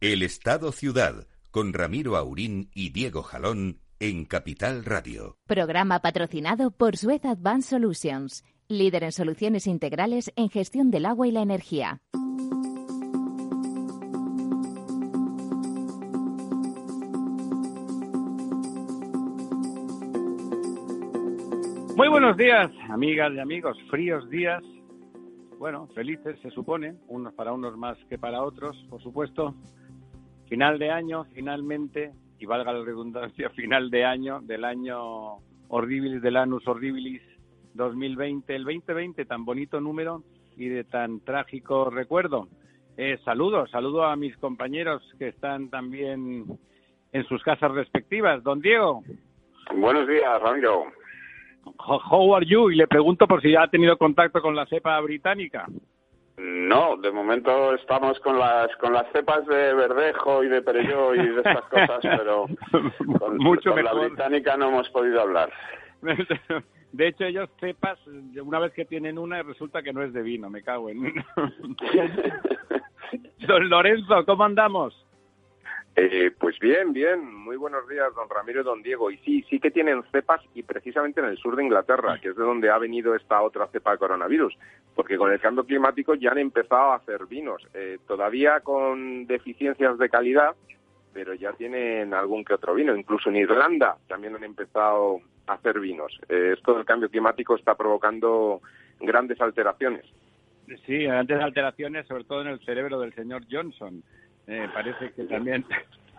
El Estado Ciudad, con Ramiro Aurín y Diego Jalón en Capital Radio. Programa patrocinado por Suez Advanced Solutions, líder en soluciones integrales en gestión del agua y la energía. Muy buenos días, amigas y amigos. Fríos días. Bueno, felices se supone, unos para unos más que para otros, por supuesto. Final de año, finalmente, y valga la redundancia, final de año, del año Horribilis, del Anus Horribilis 2020, el 2020, tan bonito número y de tan trágico recuerdo. Eh, saludos, saludo a mis compañeros que están también en sus casas respectivas. Don Diego. Buenos días, Ramiro. How are you? Y le pregunto por si ya ha tenido contacto con la cepa británica. No, de momento estamos con las con las cepas de verdejo y de perelló y de estas cosas, pero con, Mucho con la británica no hemos podido hablar. De hecho, ellos cepas, una vez que tienen una, resulta que no es de vino, me cago en. Don Lorenzo, ¿cómo andamos? Eh, pues bien, bien. Muy buenos días, don Ramiro y don Diego. Y sí, sí que tienen cepas y precisamente en el sur de Inglaterra, que es de donde ha venido esta otra cepa de coronavirus, porque con el cambio climático ya han empezado a hacer vinos, eh, todavía con deficiencias de calidad, pero ya tienen algún que otro vino. Incluso en Irlanda también han empezado a hacer vinos. Eh, esto del cambio climático está provocando grandes alteraciones. Sí, grandes alteraciones, sobre todo en el cerebro del señor Johnson. Eh, parece que también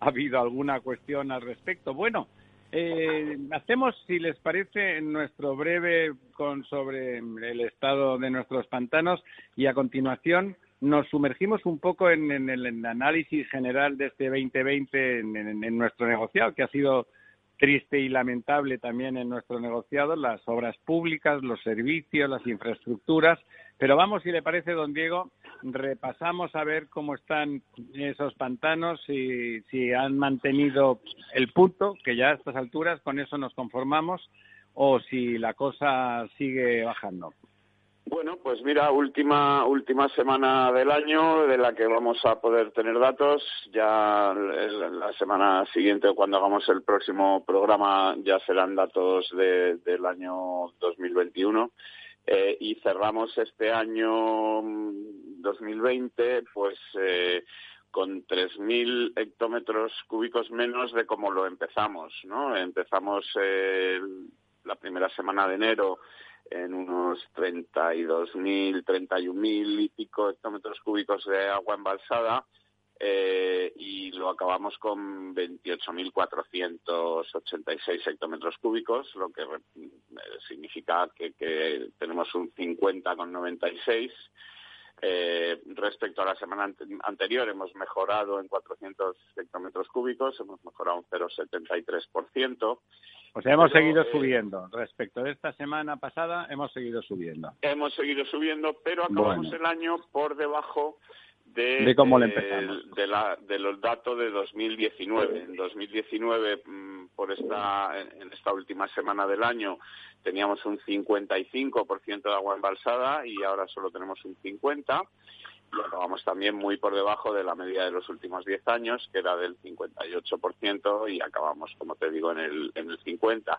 ha habido alguna cuestión al respecto. Bueno, eh, hacemos, si les parece, nuestro breve con sobre el estado de nuestros pantanos y a continuación nos sumergimos un poco en, el análisis general de este 2020 en, en- en nuestro negociado, que ha sido triste y lamentable también en nuestro negociado, las obras públicas, los servicios, las infraestructuras. Pero vamos, si le parece, don Diego, repasamos a ver cómo están esos pantanos, si, si han mantenido el punto, que ya a estas alturas con eso nos conformamos, o si la cosa sigue bajando. Bueno, pues mira, última última semana del año de la que vamos a poder tener datos. Ya la semana siguiente, cuando hagamos el próximo programa, ya serán datos de- del año 2021. Eh, y cerramos este año mm, 2020, pues eh, con 3.000 hectómetros cúbicos menos de como lo empezamos, ¿no? Empezamos eh, la primera semana de enero en unos 32.000, 31.000 y pico hectómetros cúbicos de agua embalsada eh, y lo acabamos con 28.486 hectómetros cúbicos, lo que re- eh, significa que, que tenemos un 50,96. Eh, respecto a la semana ante- anterior hemos mejorado en 400 hectómetros cúbicos, hemos mejorado un 0,73%. O sea, hemos Pero, seguido eh, subiendo. Respecto de esta semana pasada, hemos seguido subiendo. Hemos seguido subiendo, pero acabamos Bueno. el año por debajo de, De cómo lo eh, empezamos. de, la- de los datos de 2019. En 2019, mm, por esta, en esta última semana del año, teníamos un 55% de agua embalsada y ahora solo tenemos un 50%. Y acabamos también muy por debajo de la media de los últimos 10 años, que era del 58%, y acabamos, como te digo, en el, en el 50%.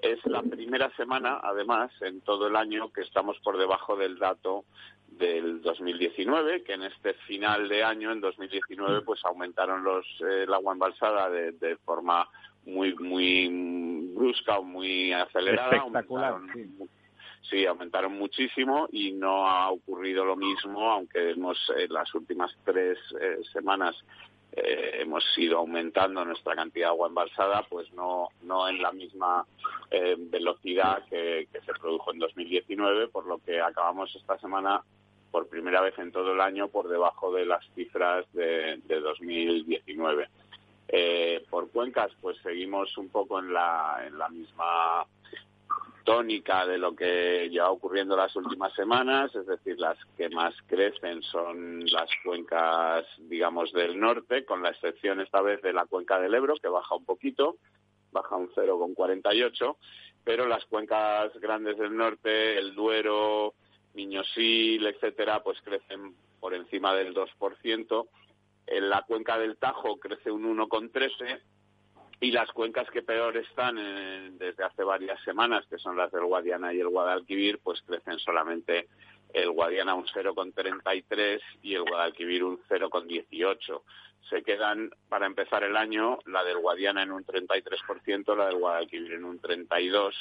Es la primera semana, además, en todo el año que estamos por debajo del dato del 2019, que en este final de año, en 2019, pues aumentaron los eh, el agua embalsada de, de forma muy muy brusca o muy acelerada. Espectacular, Aumentaron- sí. Sí, aumentaron muchísimo y no ha ocurrido lo mismo, aunque hemos en las últimas tres eh, semanas eh, hemos ido aumentando nuestra cantidad de agua embalsada, pues no no en la misma eh, velocidad que, que se produjo en 2019, por lo que acabamos esta semana por primera vez en todo el año por debajo de las cifras de, de 2019. Eh, por cuencas, pues seguimos un poco en la, en la misma tónica de lo que lleva ocurriendo las últimas semanas, es decir, las que más crecen son las cuencas, digamos, del norte, con la excepción esta vez de la cuenca del Ebro, que baja un poquito, baja un 0,48, pero las cuencas grandes del norte, el Duero, Miñosil, etcétera, pues crecen por encima del 2%. En la cuenca del Tajo crece un 1,13 y las cuencas que peor están desde hace varias semanas, que son las del Guadiana y el Guadalquivir, pues crecen solamente el Guadiana un 0,33 y el Guadalquivir un 0,18. Se quedan, para empezar el año, la del Guadiana en un 33%, la del Guadalquivir en un 32%,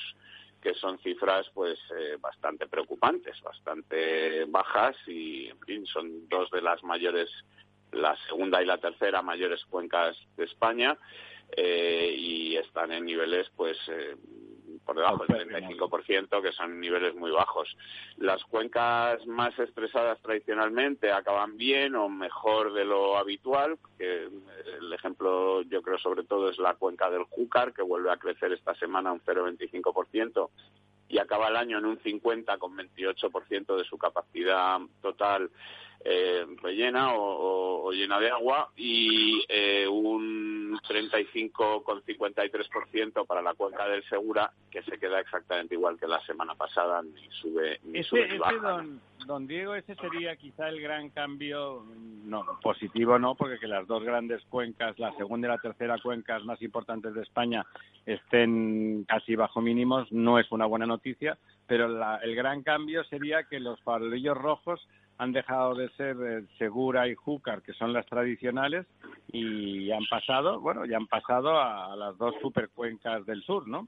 que son cifras pues eh, bastante preocupantes, bastante bajas y, en fin, son dos de las mayores, la segunda y la tercera mayores cuencas de España eh, y están en niveles pues eh, por debajo del 35%, que son niveles muy bajos. Las cuencas más estresadas tradicionalmente acaban bien o mejor de lo habitual, que el ejemplo yo creo sobre todo es la cuenca del Júcar, que vuelve a crecer esta semana un 0,25% y acaba el año en un 50 con 28% de su capacidad total eh, rellena o, llena de agua y eh, un 35,53% para la cuenca del Segura, que se queda exactamente igual que la semana pasada, ni sube ni sube ni baja. don, Diego, ese sería quizá el gran cambio, no, positivo no, porque que las dos grandes cuencas, la segunda y la tercera cuencas más importantes de España, estén casi bajo mínimos, no es una buena noticia, pero el gran cambio sería que los farolillos rojos han dejado de ser eh, Segura y Júcar, que son las tradicionales, y han pasado, bueno, ya han pasado a, las dos supercuencas del sur, ¿no?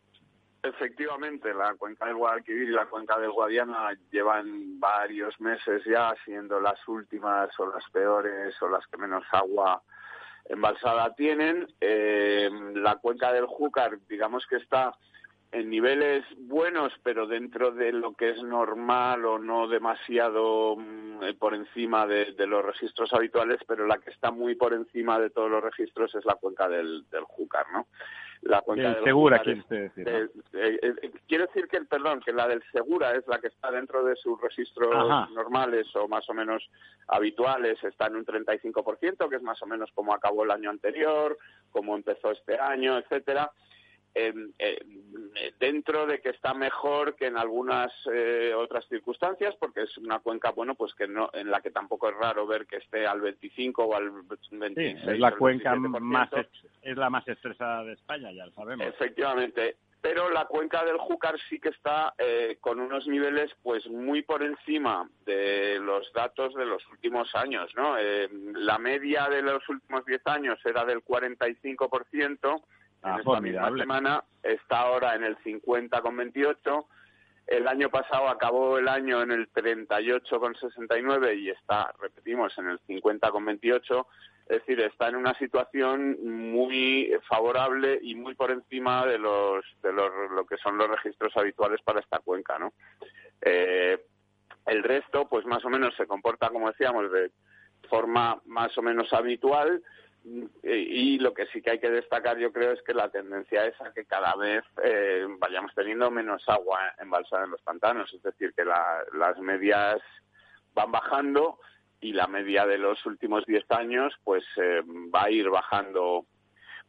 Efectivamente, la cuenca del Guadalquivir y la cuenca del Guadiana llevan varios meses ya siendo las últimas o las peores o las que menos agua embalsada tienen. Eh, la cuenca del Júcar, digamos que está en niveles buenos, pero dentro de lo que es normal o no demasiado mm, eh, por encima de, los registros habituales, pero la que está muy por encima de todos los registros es la cuenca del, del Júcar, ¿no? La cuenca del, Segura, quiere decir. Eh, eh, quiero decir que, perdón, que la del Segura es la que está dentro de sus registros normales o más o menos habituales, está en un 35%, que es más o menos como acabó el año anterior, como empezó este año, etcétera dentro de que está mejor que en algunas eh, otras circunstancias, porque es una cuenca, bueno, pues que no, en la que tampoco es raro ver que esté al 25 o al 26. es la cuenca más, es la más estresada de España, ya lo sabemos. Efectivamente. Pero la cuenca del Júcar sí que está eh, con unos niveles pues muy por encima de los datos de los últimos años, ¿no? Eh, la media de los últimos 10 años era del 45%, Ah, en esta misma semana está ahora en el 50,28. El año pasado acabó el año en el 38,69 y está, repetimos, en el 50,28. Es decir, está en una situación muy favorable y muy por encima de los de los, lo que son los registros habituales para esta cuenca, ¿no? Eh, el resto, pues más o menos se comporta, como decíamos, de forma más o menos habitual y lo que sí que hay que destacar, yo creo, es que la tendencia es a que cada vez eh, vayamos teniendo menos agua embalsada en los pantanos, es decir, que las medias van bajando y la media de los últimos 10 años pues eh, va a ir bajando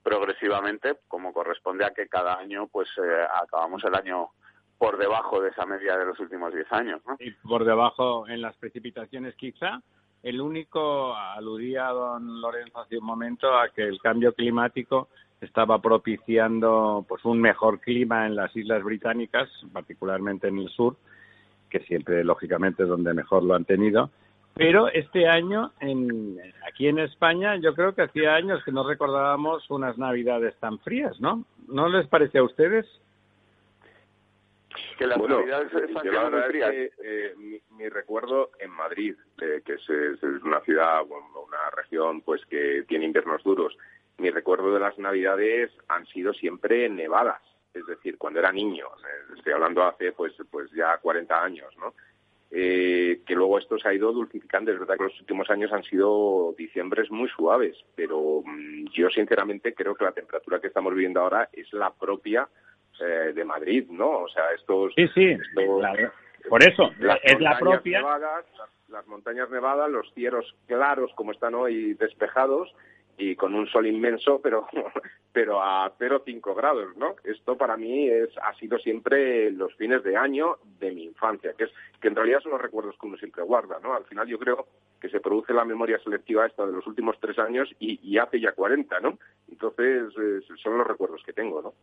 progresivamente, como corresponde a que cada año pues eh, acabamos el año por debajo de esa media de los últimos 10 años. Y por debajo en las precipitaciones quizá, el único, aludía don Lorenzo hace un momento a que el cambio climático estaba propiciando pues un mejor clima en las islas británicas, particularmente en el sur, que siempre lógicamente es donde mejor lo han tenido. Pero este año, en, aquí en España, yo creo que hacía años que no recordábamos unas navidades tan frías, ¿no? ¿No les parece a ustedes? Que las bueno, eh, mi, recuerdo en Madrid, eh, que es, una ciudad, una región pues que tiene inviernos duros, mi recuerdo de las Navidades han sido siempre nevadas, es decir, cuando era niño, eh, estoy hablando hace pues pues ya 40 años, ¿no? que luego esto se ha ido dulcificando. Es verdad que los últimos años han sido diciembres muy suaves, pero mm, yo sinceramente creo que la temperatura que estamos viviendo ahora es la propia eh, de Madrid, ¿no? O sea, estos... Sí, sí, por eso, es la propia... las, montañas nevadas, los cielos claros como están hoy despejados y con un sol inmenso, pero, pero a 0,5 grados, ¿no? Esto para mí es, ha sido siempre los fines de año de mi infancia, que es que en realidad son los recuerdos que uno siempre guarda, ¿no? Al final yo creo que se produce la memoria selectiva esta de los últimos tres años y, hace ya 40, ¿no? Entonces son los recuerdos que tengo, ¿no?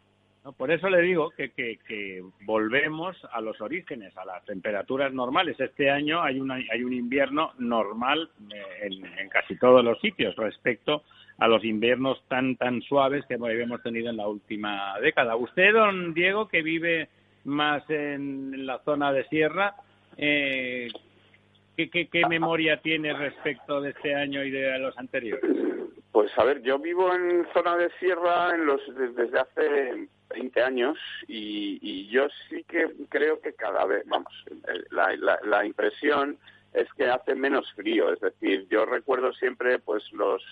Por eso le digo que, que, volvemos a los orígenes, a las temperaturas normales. Este año hay, una, hay un invierno normal eh, en, en, casi todos los sitios respecto a los inviernos tan tan suaves que hemos tenido en la última década. Usted, don Diego, que vive más en la zona de sierra, eh, ¿qué, qué, memoria tiene respecto de este año y de los anteriores? Pues a ver, yo vivo en zona de sierra en los, desde hace 20 años y, y yo sí que creo que cada vez, vamos, la, la, impresión es que hace menos frío. Es decir, yo recuerdo siempre pues los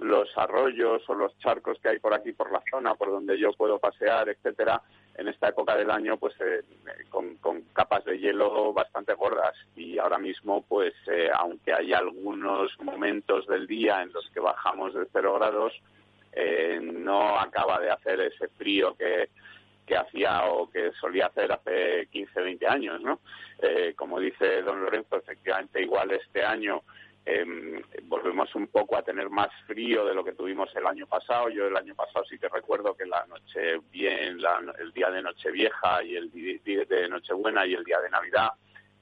los arroyos o los charcos que hay por aquí por la zona por donde yo puedo pasear etcétera en esta época del año pues eh, con, capas de hielo bastante gordas y ahora mismo pues eh, aunque hay algunos momentos del día en los que bajamos de cero grados eh, no acaba de hacer ese frío que que hacía o que solía hacer hace 15, 20 años, ¿no? como dice don Lorenzo, efectivamente igual este año eh, volvemos un poco a tener más frío de lo que tuvimos el año pasado. Yo el año pasado sí que recuerdo que la noche bien, el día de Nochevieja y el día de Nochebuena y el día de Navidad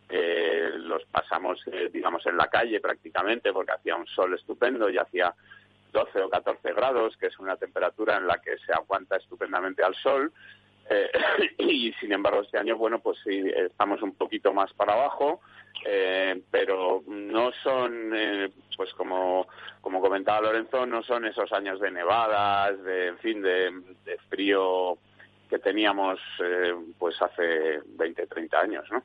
eh, los pasamos, eh, digamos, en la calle prácticamente porque hacía un sol estupendo y hacía 12 o 14 grados, que es una temperatura en la que se aguanta estupendamente al sol. Eh, y sin embargo este año, bueno, pues sí, estamos un poquito más para abajo eh, pero no son, eh, pues como, como comentaba Lorenzo, no son esos años de nevadas, de, en fin, de, frío que teníamos eh, pues hace 20, 30 años, ¿no?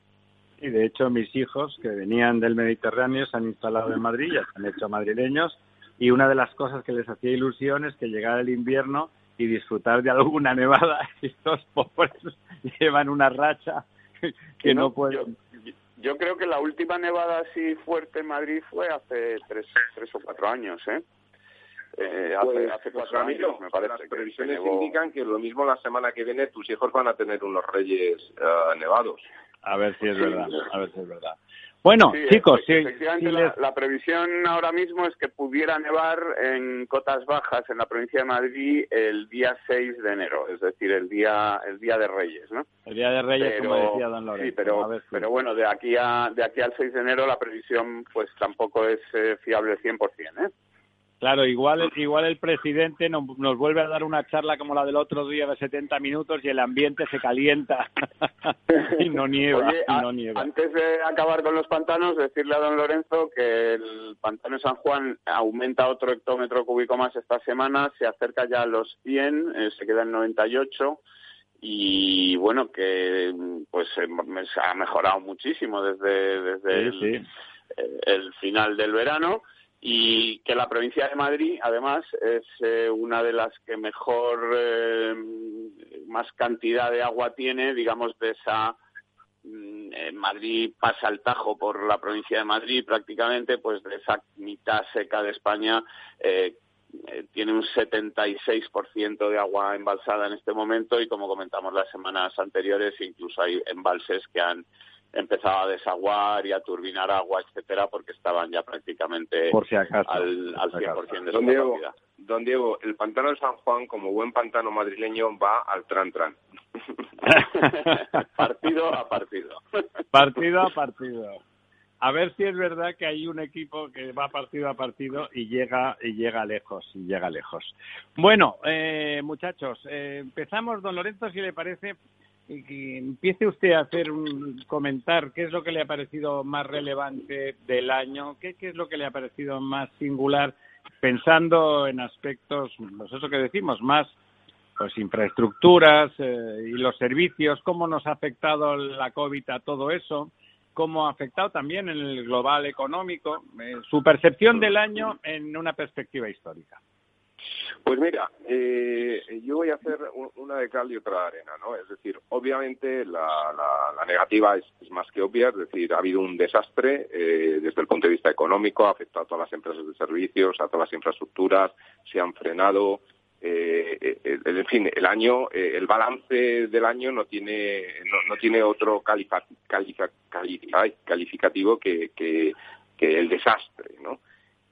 Y de hecho mis hijos que venían del Mediterráneo se han instalado en Madrid, ya se han hecho madrileños y una de las cosas que les hacía ilusión es que llegara el invierno y disfrutar de alguna nevada y estos pobres llevan una racha que no, pueden yo creo que la última nevada así fuerte en Madrid fue hace tres, tres o cuatro años, ¿eh? eh hace, pues, hace pues, cuatro años, me parece. Las previsiones indican que lo mismo la semana que viene tus hijos van a tener unos reyes uh, nevados. A ver si es verdad, a ver si es verdad. Bueno, chicos, sí, efectivamente la, previsión ahora mismo es que pudiera nevar en cotas bajas en la provincia de Madrid el día 6 de enero, es decir, el día el día de Reyes, ¿no? El día de Reyes, como decía don Lorenzo. Sí, pero, pero bueno, de aquí a de aquí al 6 de enero la previsión pues tampoco es eh, fiable 100%, ¿eh? Claro, igual, igual el presidente nos, vuelve a dar una charla como la del otro día de 70 minutos y el ambiente se calienta. Y no nieva. Antes de acabar con los pantanos, decirle a don Lorenzo que el pantano de San Juan aumenta otro hectómetro cúbico más esta semana, se acerca ya a los 100, eh, se queda en 98 y bueno que pues eh, ha mejorado muchísimo desde desde el final del verano y que la provincia de Madrid, además, es eh, una de las que mejor, eh, más cantidad de agua tiene, digamos, de esa. Mm, Madrid pasa el Tajo por la provincia de Madrid prácticamente, pues de esa mitad seca de España. Eh, tiene un 76% de agua embalsada en este momento y como comentamos las semanas anteriores incluso hay embalses que han empezaba a desaguar y a turbinar agua, etcétera, porque estaban ya prácticamente al, al 100% de su don Diego, Don Diego, el pantano de San Juan, como buen pantano madrileño, va al tran-tran. partido a partido. partido a partido. A ver si es verdad que hay un equipo que va partido a partido y llega y llega lejos y llega lejos. Bueno, eh, muchachos, eh, empezamos, don Lorenzo, si le parece, que empiece usted a hacer un comentar qué es lo que le ha parecido más relevante del año, qué, qué es lo que le ha parecido más singular, pensando en aspectos, pues eso que decimos, más pues infraestructuras eh, y los servicios, cómo nos ha afectado la COVID a todo eso, cómo ha afectado también en el global económico, eh, su percepción del año en una perspectiva histórica. Pues mira, eh, yo voy a hacer una de cal y otra de arena, ¿no? Es decir, obviamente la, negativa es, más que obvia, es decir, ha habido un desastre eh, desde el punto de vista económico, ha afectado a todas las empresas de servicios, a todas las infraestructuras, se han frenado, eh, en fin, el año, el balance del año no tiene no, tiene otro calificativo que, que, que el desastre, ¿no?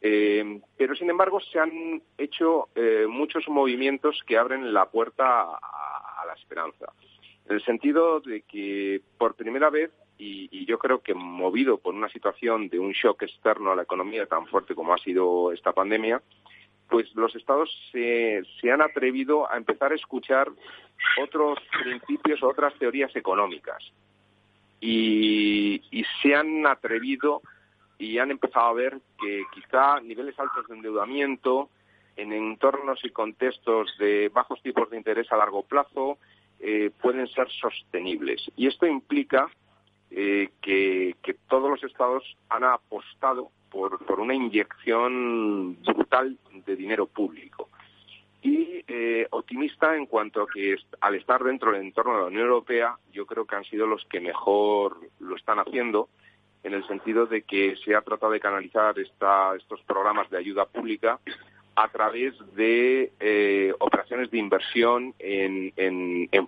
Eh, pero, sin embargo, se han hecho eh, muchos movimientos que abren la puerta a, la esperanza. En el sentido de que, por primera vez, y, yo creo que movido por una situación de un shock externo a la economía tan fuerte como ha sido esta pandemia, pues los estados se, se han atrevido a empezar a escuchar otros principios, otras teorías económicas. Y, y se han atrevido y han empezado a ver que quizá niveles altos de endeudamiento en entornos y contextos de bajos tipos de interés a largo plazo eh, pueden ser sostenibles. Y esto implica eh, que, todos los estados han apostado por, por una inyección brutal de dinero público. Y eh, optimista en cuanto a que al estar dentro del entorno de la Unión Europea, yo creo que han sido los que mejor lo están haciendo en el sentido de que se ha tratado de canalizar estos programas de ayuda pública a través de eh, operaciones de inversión en,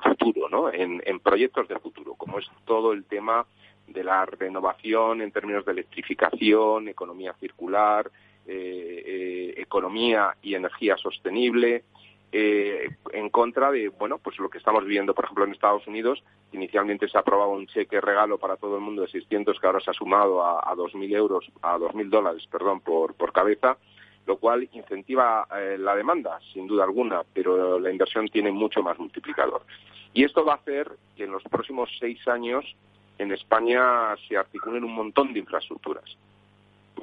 futuro, ¿no? En, proyectos de futuro, como es todo el tema de la renovación en términos de electrificación, economía circular, eh, eh, economía y energía sostenible, eh, en contra de, bueno, pues lo que estamos viendo, por ejemplo, en Estados Unidos. Inicialmente se aprobaba un cheque regalo para todo el mundo de 600, que ahora se ha sumado a, a 2.000 euros, a 2.000 dólares, perdón, por, por cabeza, lo cual incentiva eh, la demanda, sin duda alguna, pero la inversión tiene mucho más multiplicador. Y esto va a hacer que en los próximos seis años en España se articulen un montón de infraestructuras.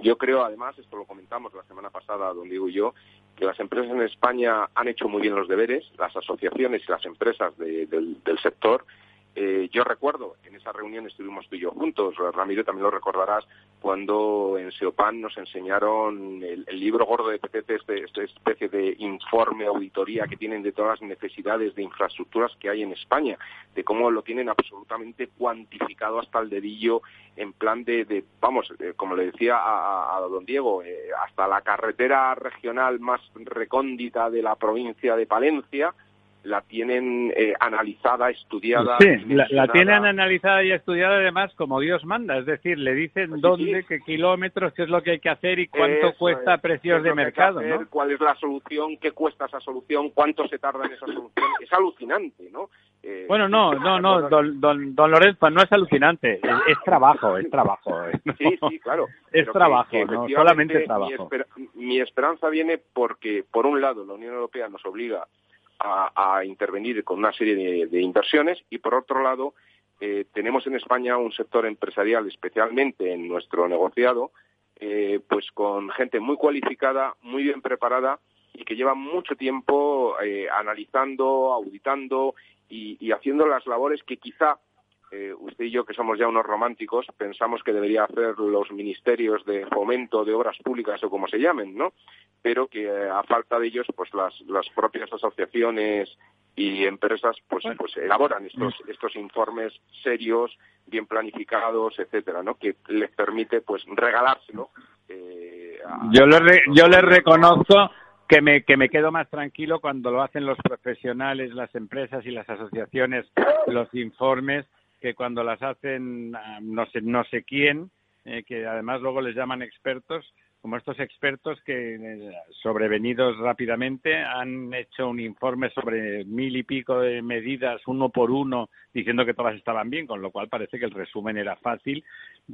Yo creo, además, esto lo comentamos la semana pasada, don Diego y yo, que las empresas en España han hecho muy bien los deberes, las asociaciones y las empresas del, sector. Eh, yo recuerdo, en esa reunión estuvimos tú y yo juntos, Ramiro también lo recordarás, cuando en Seopan nos enseñaron el, libro gordo de PTT, este, esta especie de informe, auditoría que tienen de todas las necesidades de infraestructuras que hay en España, de cómo lo tienen absolutamente cuantificado hasta el dedillo en plan de, vamos, eh, como le decía a, don Diego, eh, hasta la carretera regional más recóndita de la provincia de Palencia, la tienen eh, analizada, estudiada. Sí, la, tienen analizada y estudiada además como Dios manda, es decir, le dicen pues dónde, qué kilómetros, qué es lo que hay que hacer y cuánto cuesta a precios de mercado. ¿no? ¿Cuál es la solución? ¿Qué cuesta esa solución? ¿Cuánto se tarda en esa solución? Es alucinante, ¿no? Eh, bueno, no, no, no, don, don, don, Lorenzo, no es alucinante, es, trabajo, es trabajo. Sí, sí, claro. Es trabajo, no solamente trabajo. mi esperanza viene porque, por un lado, la Unión Europea nos obliga a, intervenir con una serie de, inversiones. Y, por otro lado, eh, tenemos en España un sector empresarial, especialmente en nuestro negociado, eh, pues con gente muy cualificada, muy bien preparada y que lleva mucho tiempo eh, analizando, auditando y, y, haciendo las labores que quizá eh, usted y yo, que somos ya unos románticos, pensamos que debería hacer los ministerios de fomento de obras públicas o como se llamen, ¿no? Pero que eh, a falta de ellos, pues las, las propias asociaciones y empresas pues pues elaboran estos estos informes serios bien planificados etcétera no que les permite pues regalárselo eh, yo le yo les reconozco que me, que me quedo más tranquilo cuando lo hacen los profesionales, las empresas y las asociaciones, los informes, que cuando las hacen ah, no sé, no sé quién, eh, que además luego les llaman expertos, como estos expertos que, eh, sobrevenidos rápidamente, han hecho un informe sobre mil y pico de medidas uno por uno, diciendo que todas estaban bien, con lo cual parece que el resumen era fácil,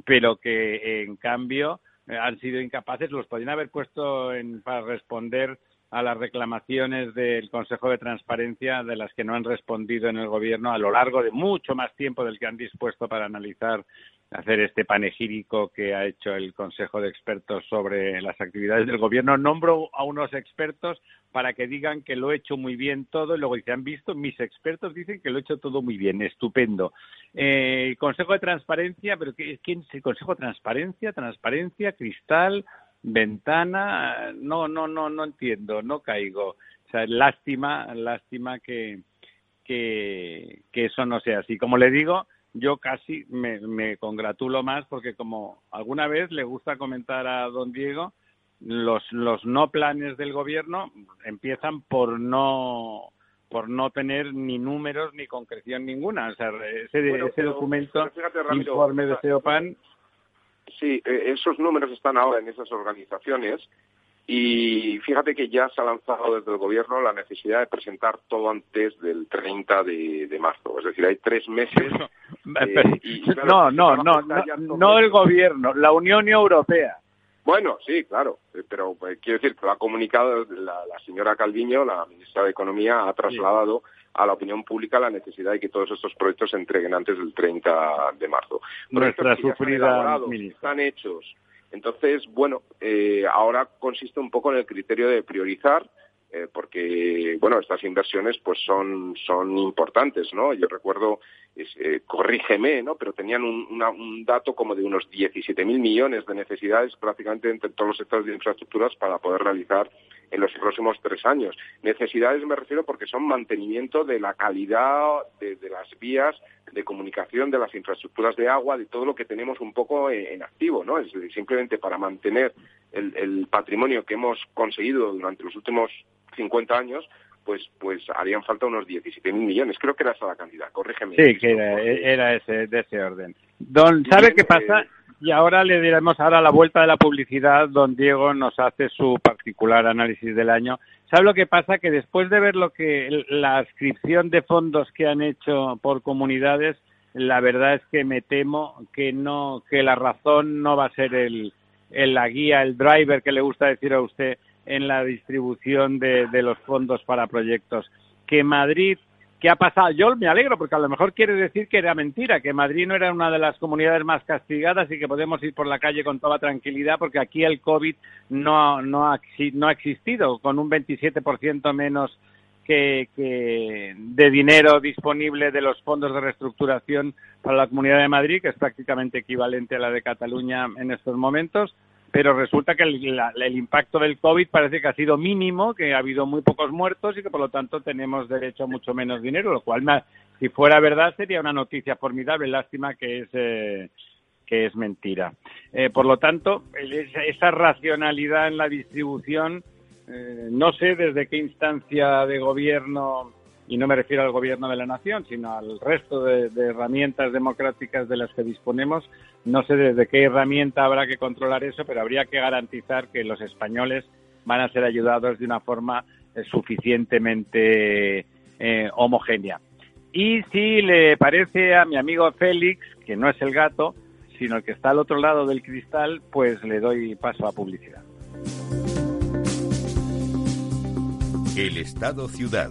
pero que en cambio eh, han sido incapaces, los podrían haber puesto en, para responder a las reclamaciones del Consejo de Transparencia de las que no han respondido en el Gobierno a lo largo de mucho más tiempo del que han dispuesto para analizar hacer este panegírico que ha hecho el Consejo de Expertos sobre las actividades del Gobierno. Nombro a unos expertos para que digan que lo he hecho muy bien todo y luego dicen, han visto, mis expertos dicen que lo he hecho todo muy bien, estupendo. Eh, Consejo de Transparencia, pero ¿quién es el Consejo de Transparencia? Transparencia, Cristal, ventana, no, no, no, no entiendo, no caigo. O sea, lástima, lástima que, que, que eso no sea así. Como le digo, yo casi me, me congratulo más porque como alguna vez le gusta comentar a don Diego, los, los no planes del gobierno empiezan por no por no tener ni números ni concreción ninguna. O sea, ese, ese documento, informe de SEOPAN... Sí, eh, esos números están ahora en esas organizaciones y fíjate que ya se ha lanzado desde el gobierno la necesidad de presentar todo antes del 30 de, marzo. Es decir, hay tres meses. Eh, no, no, no, no, no el gobierno, la Unión Europea. Bueno, sí, claro, eh, pero eh, quiero decir que lo ha comunicado la, señora Calviño, la ministra de Economía, ha trasladado a la opinión pública la necesidad de que todos estos proyectos se entreguen antes del 30 de marzo. Nuestra sufrida están hechos. Entonces, bueno, eh, ahora consiste un poco en el criterio de priorizar eh, porque bueno estas inversiones pues son son importantes no yo recuerdo eh, corrígeme no pero tenían un, un dato como de unos 17.000 millones de necesidades prácticamente entre todos los sectores de infraestructuras para poder realizar en los próximos tres años necesidades me refiero porque son mantenimiento de la calidad de, las vías de comunicación de las infraestructuras de agua de todo lo que tenemos un poco en, activo no es simplemente para mantener el patrimonio que hemos conseguido durante los últimos 50 años, pues pues harían falta unos 17.000 millones. Creo que era esa la cantidad, corrígeme. Sí, que era, ese, de ese orden. Don, ¿sabe qué pasa? Y ahora le diremos ahora la vuelta de la publicidad, don Diego nos hace su particular análisis del año. ¿Sabe lo que pasa? Que después de ver lo que la inscripción de fondos que han hecho por comunidades, la verdad es que me temo que no, que la razón no va a ser el la guía, el driver que le gusta decir a usted, en la distribución de, los fondos para proyectos. Que Madrid, ¿qué ha pasado? Yo me alegro porque a lo mejor quiere decir que era mentira, que Madrid no era una de las comunidades más castigadas y que podemos ir por la calle con toda tranquilidad porque aquí el COVID no, ha, existido, con un 27% menos que, de dinero disponible de los fondos de reestructuración para la Comunidad de Madrid, que es prácticamente equivalente a la de Cataluña en estos momentos pero resulta que el, impacto del COVID parece que ha sido mínimo, que ha habido muy pocos muertos y que por lo tanto tenemos derecho a mucho menos dinero, lo cual, si fuera verdad, sería una noticia formidable. Lástima que es, eh, que es mentira. Eh, por lo tanto, esa racionalidad en la distribución, eh, no sé desde qué instancia de gobierno y no me refiero al gobierno de la nación, sino al resto de, herramientas democráticas de las que disponemos. No sé desde qué herramienta habrá que controlar eso, pero habría que garantizar que los españoles van a ser ayudados de una forma eh, suficientemente eh, homogénea. Y si le parece a mi amigo Félix, que no es el gato, sino el que está al otro lado del cristal, pues le doy paso a publicidad. El Estado Ciudad,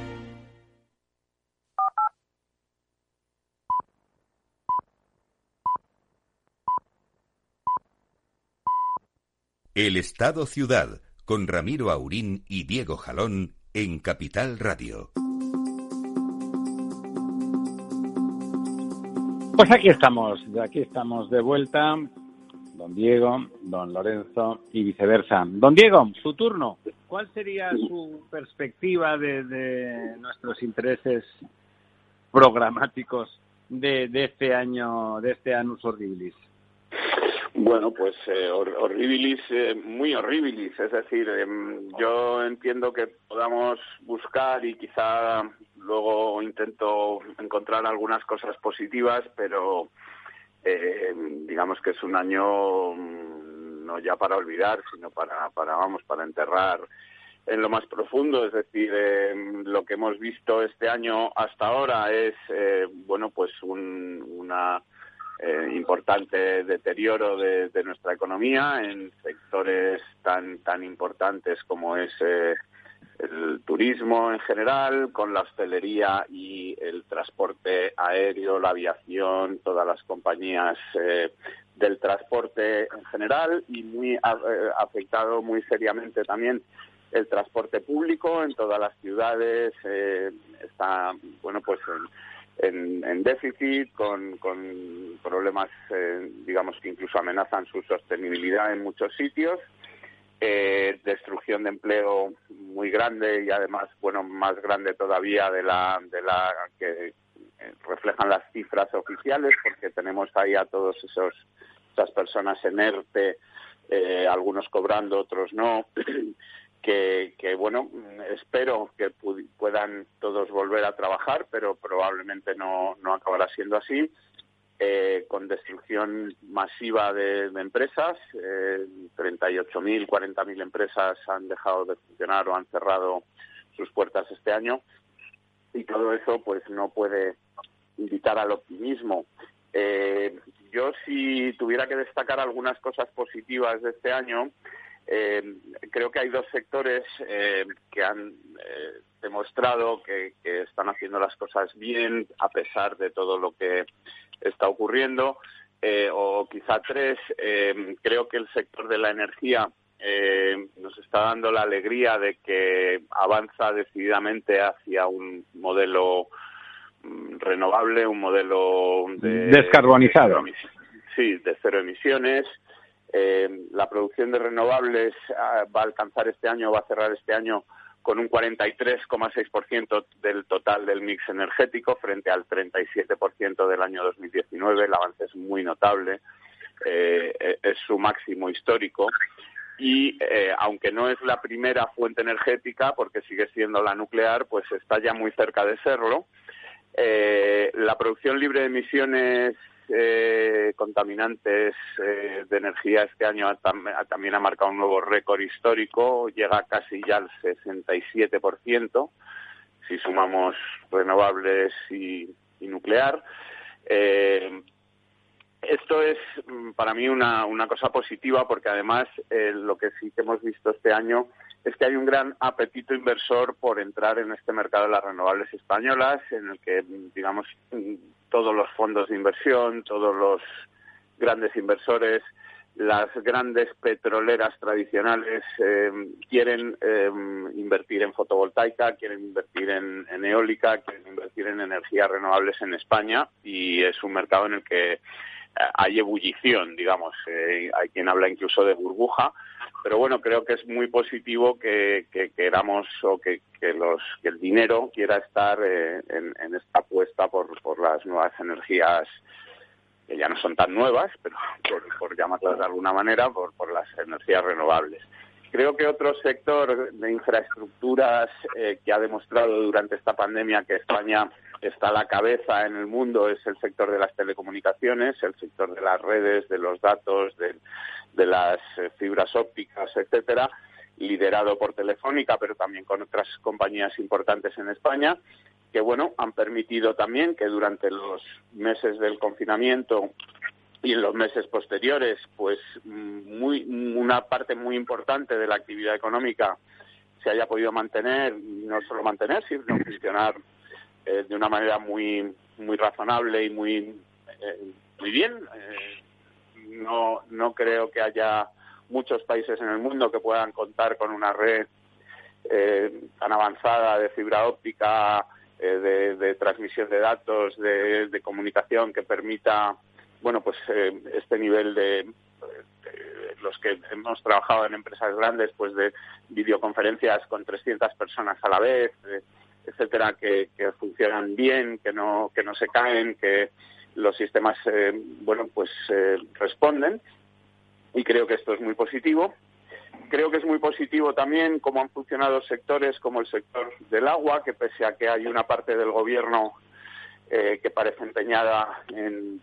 El Estado Ciudad, con Ramiro Aurín y Diego Jalón en Capital Radio. Pues aquí estamos, aquí estamos de vuelta, don Diego, don Lorenzo y viceversa. Don Diego, su turno. ¿Cuál sería su perspectiva de, nuestros intereses programáticos de, de, este año, de este Anus Horribilis? Bueno, pues eh, horribilis, eh, muy horribilis. Es decir, em, yo entiendo que podamos buscar y quizá luego intento encontrar algunas cosas positivas, pero eh, digamos que es un año mm, no ya para olvidar, sino para, para vamos, para enterrar en lo más profundo. Es decir, em, lo que hemos visto este año hasta ahora es, eh, bueno, pues un, una eh, importante deterioro de, nuestra economía en sectores tan tan importantes como es eh, el turismo en general, con la hostelería y el transporte aéreo, la aviación, todas las compañías eh, del transporte en general y muy afectado muy seriamente también el transporte público en todas las ciudades está bueno pues en, déficit, con, problemas, eh, digamos, que incluso amenazan su sostenibilidad en muchos sitios, eh, destrucción de empleo muy grande y además, bueno, más grande todavía de la, de la que eh, reflejan las cifras oficiales, porque tenemos ahí a todos esos esas personas en ERTE, algunos cobrando, otros no, que, bueno, espero que puedan todos volver a trabajar, pero probablemente no, no acabará siendo así. Eh, con destrucción masiva de, empresas, eh, 38.000, 40.000 empresas han dejado de funcionar o han cerrado sus puertas este año y todo eso pues no puede invitar al optimismo. Eh, yo si tuviera que destacar algunas cosas positivas de este año, eh, creo que hay dos sectores eh, que han eh, demostrado que, están haciendo las cosas bien a pesar de todo lo que está ocurriendo, o quizá tres. creo que el sector de la energía nos está dando la alegría de que avanza decididamente hacia un modelo mm, renovable, un modelo de, descarbonizado. sí, de cero emisiones. Eh, la producción de renovables ah, va a alcanzar este año, va a cerrar este año con un 43,6% del total del mix energético frente al 37% del año 2019. El avance es muy notable, eh, e-, es su máximo histórico. Y eh, aunque no es la primera fuente energética, porque sigue siendo la nuclear, pues está ya muy cerca de serlo. la producción libre de emisiones eh, contaminantes eh, de energía este año también ha marcado un nuevo récord histórico, llega casi ya al 67%, si sumamos renovables y, nuclear. Eh, esto es mm, para mí una, una cosa positiva porque además eh, lo que sí que hemos visto este año es que hay un gran apetito inversor por entrar en este mercado de las renovables españolas, en el que, digamos, todos los fondos de inversión, todos los grandes inversores, las grandes petroleras tradicionales eh, quieren eh, invertir en fotovoltaica, quieren invertir en, eólica, quieren invertir en energías renovables en España y es un mercado en el que hay ebullición, digamos. Eh, hay quien habla incluso de burbuja pero bueno, creo que es muy positivo que, queramos o que, los, que el dinero quiera estar eh, en, esta apuesta por, las nuevas energías que ya no son tan nuevas, pero por, llamarlas de alguna manera, por, por las energías renovables. Creo que otro sector de infraestructuras eh, que ha demostrado durante esta pandemia que España está a la cabeza en el mundo es el sector de las telecomunicaciones, el sector de las redes, de los datos, del de las fibras ópticas, etcétera, liderado por Telefónica, pero también con otras compañías importantes en España, que bueno, han permitido también que durante los meses del confinamiento y en los meses posteriores, pues muy una parte muy importante de la actividad económica se haya podido mantener, no solo mantener, sino funcionar eh, de una manera muy muy razonable y muy eh, muy bien. Eh, no no creo que haya muchos países en el mundo que puedan contar con una red tan avanzada de fibra óptica, de, transmisión de datos, de, de comunicación que permita bueno, pues eh, este nivel de, los que hemos trabajado en empresas grandes, pues de videoconferencias con 300 personas a la vez, eh, etcétera, que, funcionan bien, que no que no se caen, que los sistemas, eh, bueno, pues responden. Y creo que esto es muy positivo. Creo que es muy positivo también cómo han funcionado sectores como el sector del agua, que pese a que hay una parte del gobierno eh, que parece empeñada en,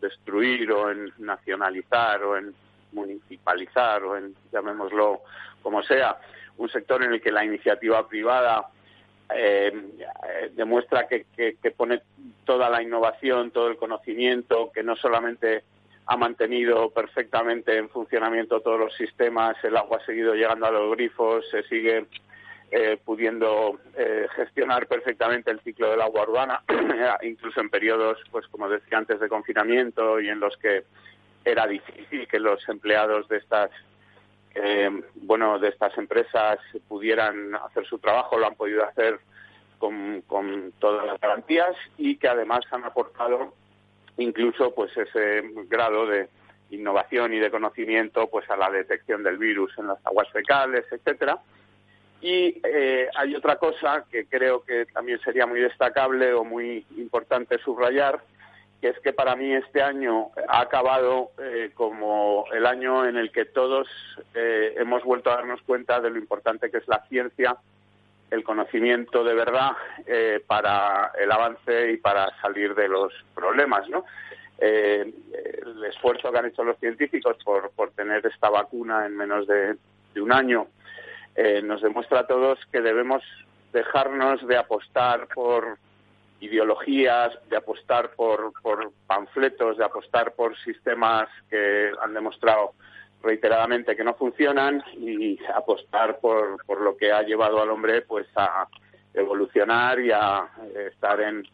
destruir o en nacionalizar o en municipalizar o en, llamémoslo como sea, un sector en el que la iniciativa privada eh, demuestra que, que, pone toda la innovación, todo el conocimiento, que no solamente ha mantenido perfectamente en funcionamiento todos los sistemas, el agua ha seguido llegando a los grifos, se sigue eh, pudiendo eh, gestionar perfectamente el ciclo del agua urbana, incluso en periodos, pues como decía antes, de confinamiento y en los que era difícil que los empleados de estas eh, bueno de estas empresas pudieran hacer su trabajo, lo han podido hacer con, todas las garantías y que además han aportado incluso pues ese grado de innovación y de conocimiento pues a la detección del virus en las aguas fecales, etcétera. Y eh, hay otra cosa que creo que también sería muy destacable o muy importante subrayar, que es que para mí este año ha acabado eh, como el año en el que todos eh, hemos vuelto a darnos cuenta de lo importante que es la ciencia, el conocimiento de verdad para el avance y para salir de los problemas, ¿no? el esfuerzo que han hecho los científicos por, por tener esta vacuna en menos de un año eh, nos demuestra a todos que debemos dejarnos de apostar por ideologías, de apostar por, por panfletos, de apostar por sistemas que han demostrado reiteradamente que no funcionan y apostar por, por lo que ha llevado al hombre pues a evolucionar y a estar en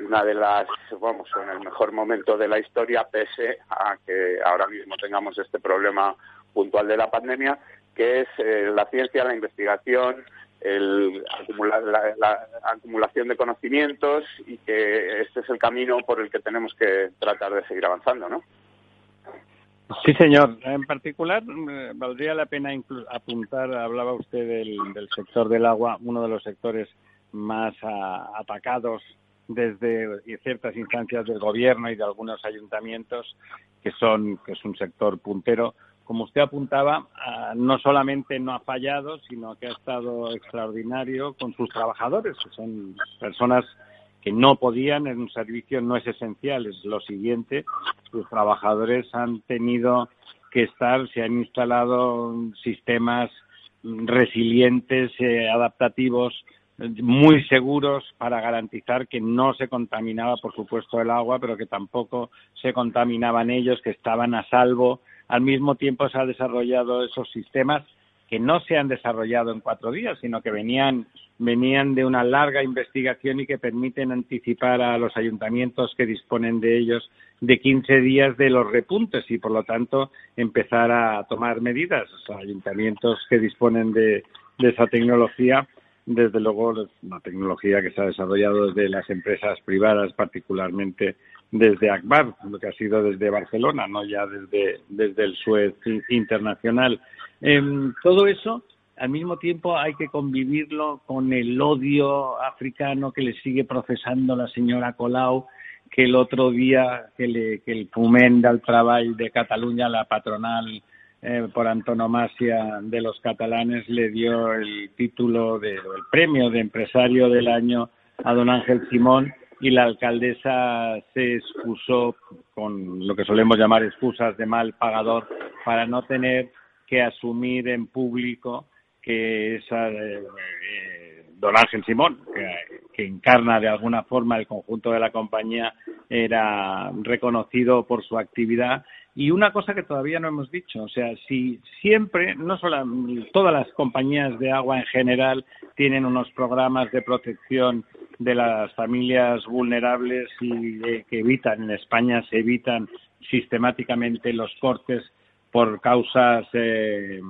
una de las, vamos, en el mejor momento de la historia, pese a que ahora mismo tengamos este problema puntual de la pandemia, que es eh, la ciencia, la investigación, el la, acumulación de conocimientos y que este es el camino por el que tenemos que tratar de seguir avanzando, ¿no? Sí, señor. En particular, eh, valdría la pena apuntar, hablaba usted del, sector del agua, uno de los sectores más atacados desde ciertas instancias del gobierno y de algunos ayuntamientos, que son que es un sector puntero como usted apuntaba, ah, no solamente no ha fallado, sino que ha estado extraordinario con sus trabajadores, que son personas que no podían en un servicio no es esencial, es lo siguiente, sus trabajadores han tenido que estar, se han instalado sistemas resilientes, eh, adaptativos, muy seguros para garantizar que no se contaminaba, por supuesto, el agua, pero que tampoco se contaminaban ellos, que estaban a salvo al mismo tiempo se han desarrollado esos sistemas que no se han desarrollado en cuatro días, sino que venían, venían de una larga investigación y que permiten anticipar a los ayuntamientos que disponen de ellos de 15 días de los repuntes y, por lo tanto, empezar a tomar medidas. Los ayuntamientos que disponen de, de esa tecnología, desde luego, una tecnología que se ha desarrollado desde las empresas privadas, particularmente desde Akbar, lo que ha sido desde Barcelona, no ya desde, desde el Suez internacional. Em, todo eso, al mismo tiempo, hay que convivirlo con el odio africano que le sigue procesando la señora Colau, que el otro día, que, le, que el Fumen del Trabajo de Cataluña, la patronal eh, por antonomasia de los catalanes, le dio el título de, el premio de empresario del año a don Ángel Simón y la alcaldesa se excusó con lo que solemos llamar excusas de mal pagador para no tener que asumir en público que esa eh, eh, don Ángel Simón, que, encarna de alguna forma el conjunto de la compañía, era reconocido por su actividad. Y una cosa que todavía no hemos dicho, o sea, si siempre, no solo todas las compañías de agua en general tienen unos programas de protección de las familias vulnerables y que evitan, en España se evitan sistemáticamente los cortes por causas eh,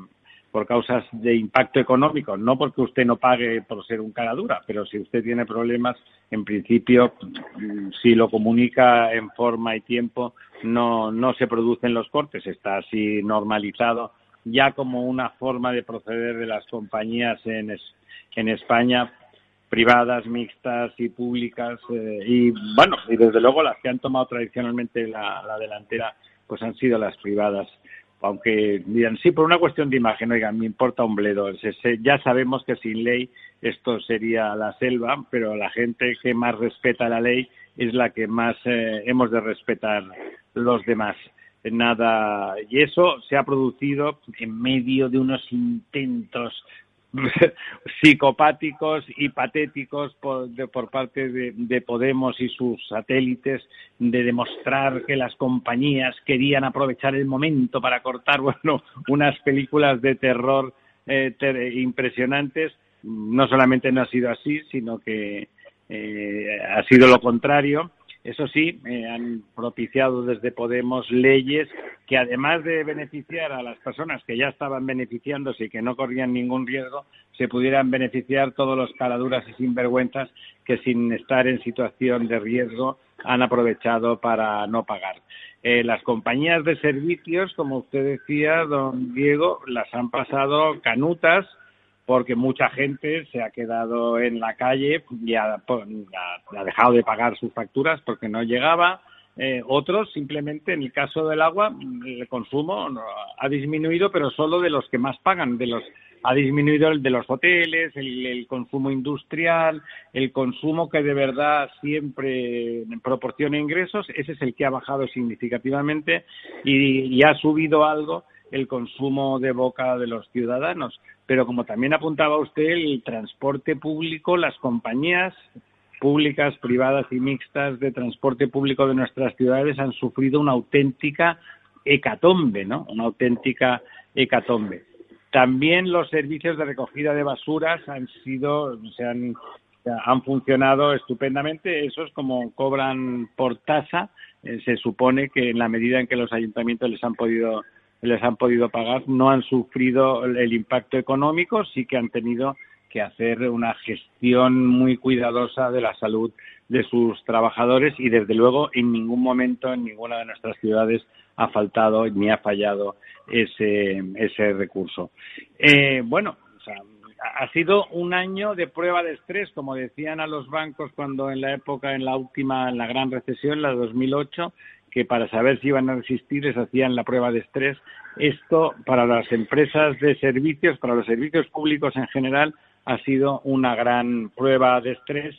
por causas de impacto económico, no porque usted no pague por ser un cara dura, pero si usted tiene problemas, en principio, si lo comunica en forma y tiempo, no, no se producen los cortes, está así normalizado ya como una forma de proceder de las compañías en, en España privadas, mixtas y públicas eh, y bueno, y desde luego las que han tomado tradicionalmente la, la delantera pues han sido las privadas aunque digan, sí, por una cuestión de imagen, oigan, me importa un bledo. Ya sabemos que sin ley esto sería la selva, pero la gente que más respeta la ley es la que más eh, hemos de respetar los demás. Nada, y eso se ha producido en medio de unos intentos psicopáticos y patéticos por, parte de, Podemos y sus satélites de demostrar que las compañías querían aprovechar el momento para cortar bueno unas películas de terror eh, impresionantes. No solamente no ha sido así sino que eh, ha sido lo contrario eso sí, han propiciado desde Podemos leyes que además de beneficiar a las personas que ya estaban beneficiándose y que no corrían ningún riesgo, se pudieran beneficiar todos los caladuras y sinvergüenzas que sin estar en situación de riesgo han aprovechado para no pagar. Eh, las compañías de servicios, como usted decía, don Diego, las han pasado canutas porque mucha gente se ha quedado en la calle y ha, dejado de pagar sus facturas porque no llegaba. Eh, otros, simplemente, en el caso del agua, el consumo ha disminuido, pero solo de los que más pagan, de los ha disminuido el de los hoteles, el, consumo industrial, el consumo que de verdad siempre proporciona ingresos, ese es el que ha bajado significativamente y ha subido algo el consumo de boca de los ciudadanos pero como también apuntaba usted, el transporte público, las compañías públicas, privadas y mixtas de transporte público de nuestras ciudades han sufrido una auténtica hecatombe, ¿no? Una auténtica hecatombe. También los servicios de recogida de basuras han sido, se han, han funcionado estupendamente. Esos como cobran por tasa, eh, se supone que en la medida en que los ayuntamientos les han podido les han podido pagar, no han sufrido el impacto económico, sí que han tenido que hacer una gestión muy cuidadosa de la salud de sus trabajadores y desde luego en ningún momento en ninguna de nuestras ciudades ha faltado ni ha fallado ese, ese recurso. Eh, bueno, ha sido un año de prueba de estrés, como decían a los bancos cuando en la época, en la última, en la gran recesión, la de 2008, que para saber si iban a resistir les hacían la prueba de estrés. Esto para las empresas de servicios, para los servicios públicos en general, ha sido una gran prueba de estrés.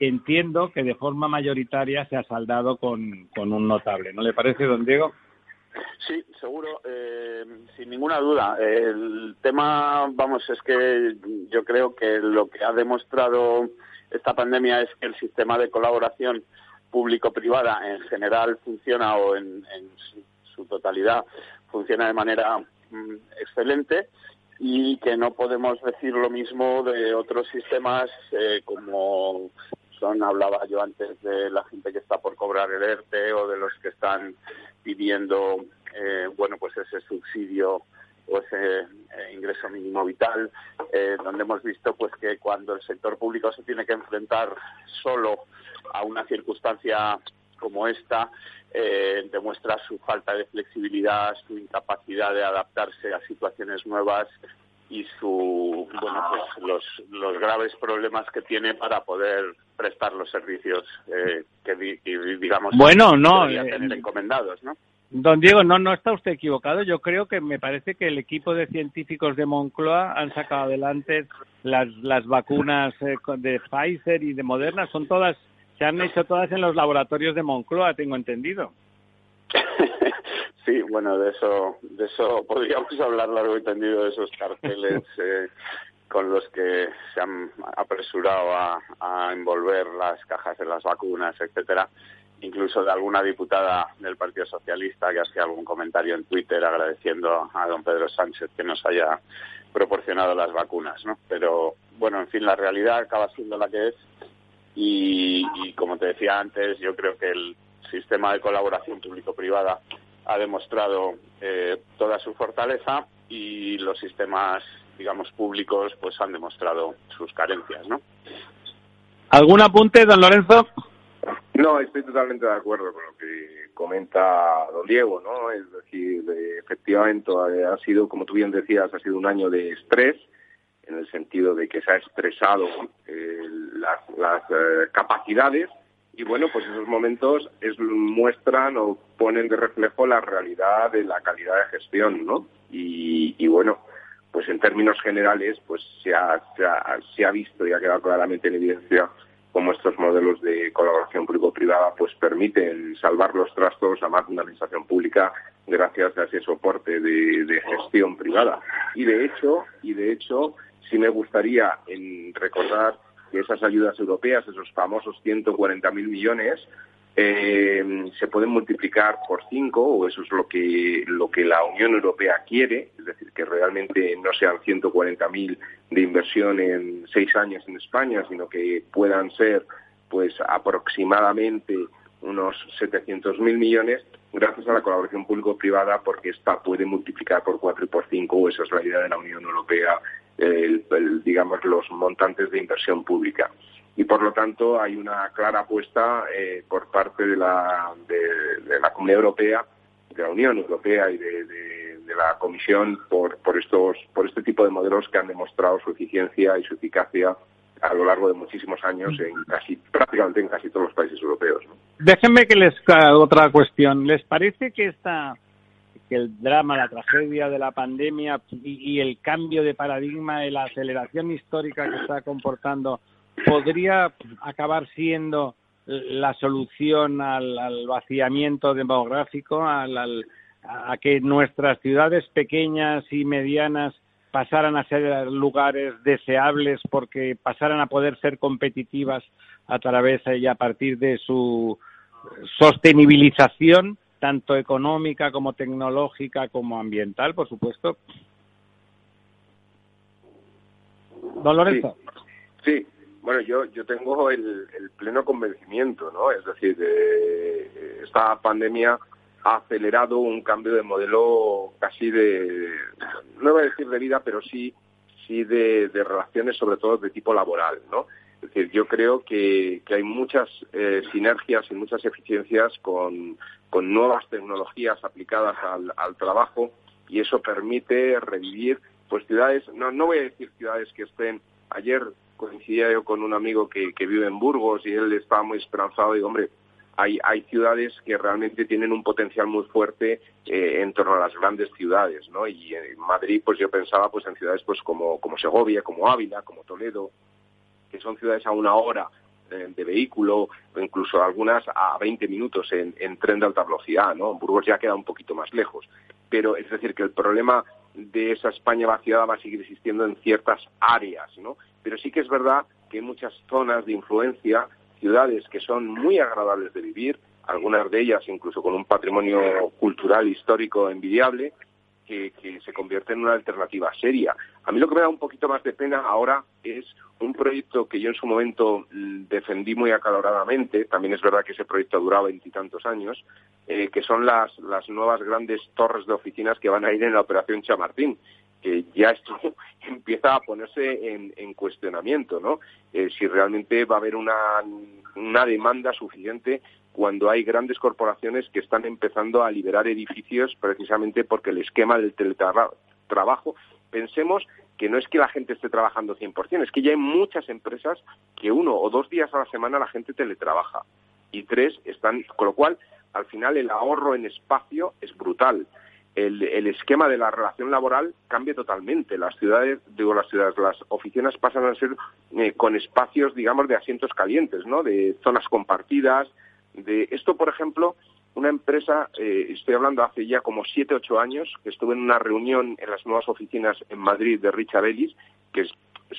Entiendo que de forma mayoritaria se ha saldado con, un notable. ¿No le parece, don Diego? Sí, seguro, eh, sin ninguna duda. El tema, vamos, es que yo creo que lo que ha demostrado esta pandemia es que el sistema de colaboración público-privada en general funciona o en, su, totalidad funciona de manera mm, excelente y que no podemos decir lo mismo de otros sistemas eh, como son, hablaba yo antes de la gente que está por cobrar el ERTE o de los que están pidiendo, eh, bueno, pues ese subsidio o ese eh, ingreso mínimo vital, donde hemos visto pues que cuando el sector público se tiene que enfrentar solo a una circunstancia como esta eh, demuestra su falta de flexibilidad, su incapacidad de adaptarse a situaciones nuevas y su bueno pues los, los graves problemas que tiene para poder prestar los servicios eh, que, digamos bueno no eh, tener encomendados no Don Diego, no, no está usted equivocado. Yo creo que me parece que el equipo de científicos de Moncloa han sacado adelante las, las vacunas de Pfizer y de Moderna. Son todas se han hecho todas en los laboratorios de Moncloa, tengo entendido. sí, bueno, de eso, de eso podríamos hablar largo y tendido de esos carteles eh, con los que se han apresurado a, a, envolver las cajas de las vacunas, etcétera. Incluso de alguna diputada del Partido Socialista que hacía algún comentario en Twitter agradeciendo a don Pedro Sánchez que nos haya proporcionado las vacunas, ¿no? Pero bueno, en fin, la realidad acaba siendo la que es y, y como te decía antes, yo creo que el sistema de colaboración público-privada ha demostrado eh, toda su fortaleza y los sistemas, digamos, públicos, pues han demostrado sus carencias, ¿no? ¿Algún apunte, don Lorenzo? No, estoy totalmente de acuerdo con lo que comenta don Diego, ¿no? Es decir, efectivamente ha sido, como tú bien decías, ha sido un año de estrés, en el sentido de que se ha expresado eh, las, eh, capacidades y bueno, pues esos momentos es, muestran o ponen de reflejo la realidad de la calidad de gestión, ¿no? Y, bueno, pues en términos generales, pues se ha, visto y ha quedado claramente en evidencia cómo estos modelos de colaboración público-privada pues permiten salvar los trastos a más de una administración pública gracias a ese soporte de, gestión privada. Y de hecho, y de hecho, sí me gustaría en recordar que esas ayudas europeas, esos famosos 140.000 millones, eh, se pueden multiplicar por cinco, o eso es lo que, lo que la Unión Europea quiere, es decir, que realmente no sean 140.000 de inversión en seis años en España, sino que puedan ser pues aproximadamente unos 700.000 millones gracias a la colaboración público-privada porque esta puede multiplicar por cuatro y por cinco, o esa es la idea de la Unión Europea el, digamos, los montantes de inversión pública. Y por lo tanto hay una clara apuesta eh, por parte de la, de, la Comunidad Europea, de la Unión Europea y de, de la Comisión por, por, estos, por este tipo de modelos que han demostrado su eficiencia y su eficacia a lo largo de muchísimos años en casi prácticamente en casi todos los países europeos. Déjenme que les otra cuestión. ¿Les parece que esta que el drama, la tragedia de la pandemia y, el cambio de paradigma y la aceleración histórica que está comportando podría acabar siendo la solución al, vaciamiento demográfico, al, a que nuestras ciudades pequeñas y medianas pasaran a ser lugares deseables porque pasaran a poder ser competitivas a través y a partir de su sostenibilización tanto económica como tecnológica como ambiental, por supuesto. Don Lorenzo. Sí, bueno, yo, yo tengo el, pleno convencimiento, ¿no? Es decir, esta pandemia ha acelerado un cambio de modelo casi de, no voy a decir de vida, pero sí, sí de, relaciones, sobre todo de tipo laboral, ¿no? Es decir, yo creo que, hay muchas eh, sinergias y muchas eficiencias con, nuevas tecnologías aplicadas al, trabajo y eso permite revivir pues ciudades, no, no voy a decir ciudades que estén, ayer coincidía yo con un amigo que, vive en Burgos y él estaba muy esperanzado y hombre, hay, hay ciudades que realmente tienen un potencial muy fuerte eh, en torno a las grandes ciudades, ¿no? Y en Madrid, pues yo pensaba pues en ciudades pues como, como Segovia, como Ávila, como Toledo, que son ciudades a una hora eh, de vehículo o incluso algunas a 20 minutos en, tren de alta velocidad, ¿no? Burgos ya queda un poquito más lejos. Pero es decir, que el problema de esa España vaciada va a seguir existiendo en ciertas áreas, ¿no? Pero sí que es verdad que hay muchas zonas de influencia, ciudades que son muy agradables de vivir, algunas de ellas incluso con un patrimonio cultural histórico envidiable, que, se convierte en una alternativa seria. A mí lo que me da un poquito más de pena ahora es un proyecto que yo en su momento mm, defendí muy acaloradamente, también es verdad que ese proyecto ha durado veintitantos años, eh, que son las, las nuevas grandes torres de oficinas que van a ir en la operación Chamartín que ya esto empieza a ponerse en, cuestionamiento, ¿no? Eh, si realmente va a haber una, una demanda suficiente cuando hay grandes corporaciones que están empezando a liberar edificios precisamente porque el esquema del teletrabajo, pensemos que no es que la gente esté trabajando 100%, es que ya hay muchas empresas que uno o dos días a la semana la gente teletrabaja y tres están, con lo cual al final el ahorro en espacio es brutal. El, esquema de la relación laboral cambia totalmente. Las ciudades, digo las ciudades, las oficinas pasan a ser eh, con espacios, digamos, de asientos calientes, ¿no? De zonas compartidas, de esto, por ejemplo, una empresa, eh, estoy hablando hace ya como siete, ocho años, que estuve en una reunión en las nuevas oficinas en Madrid de Richard Ellis, que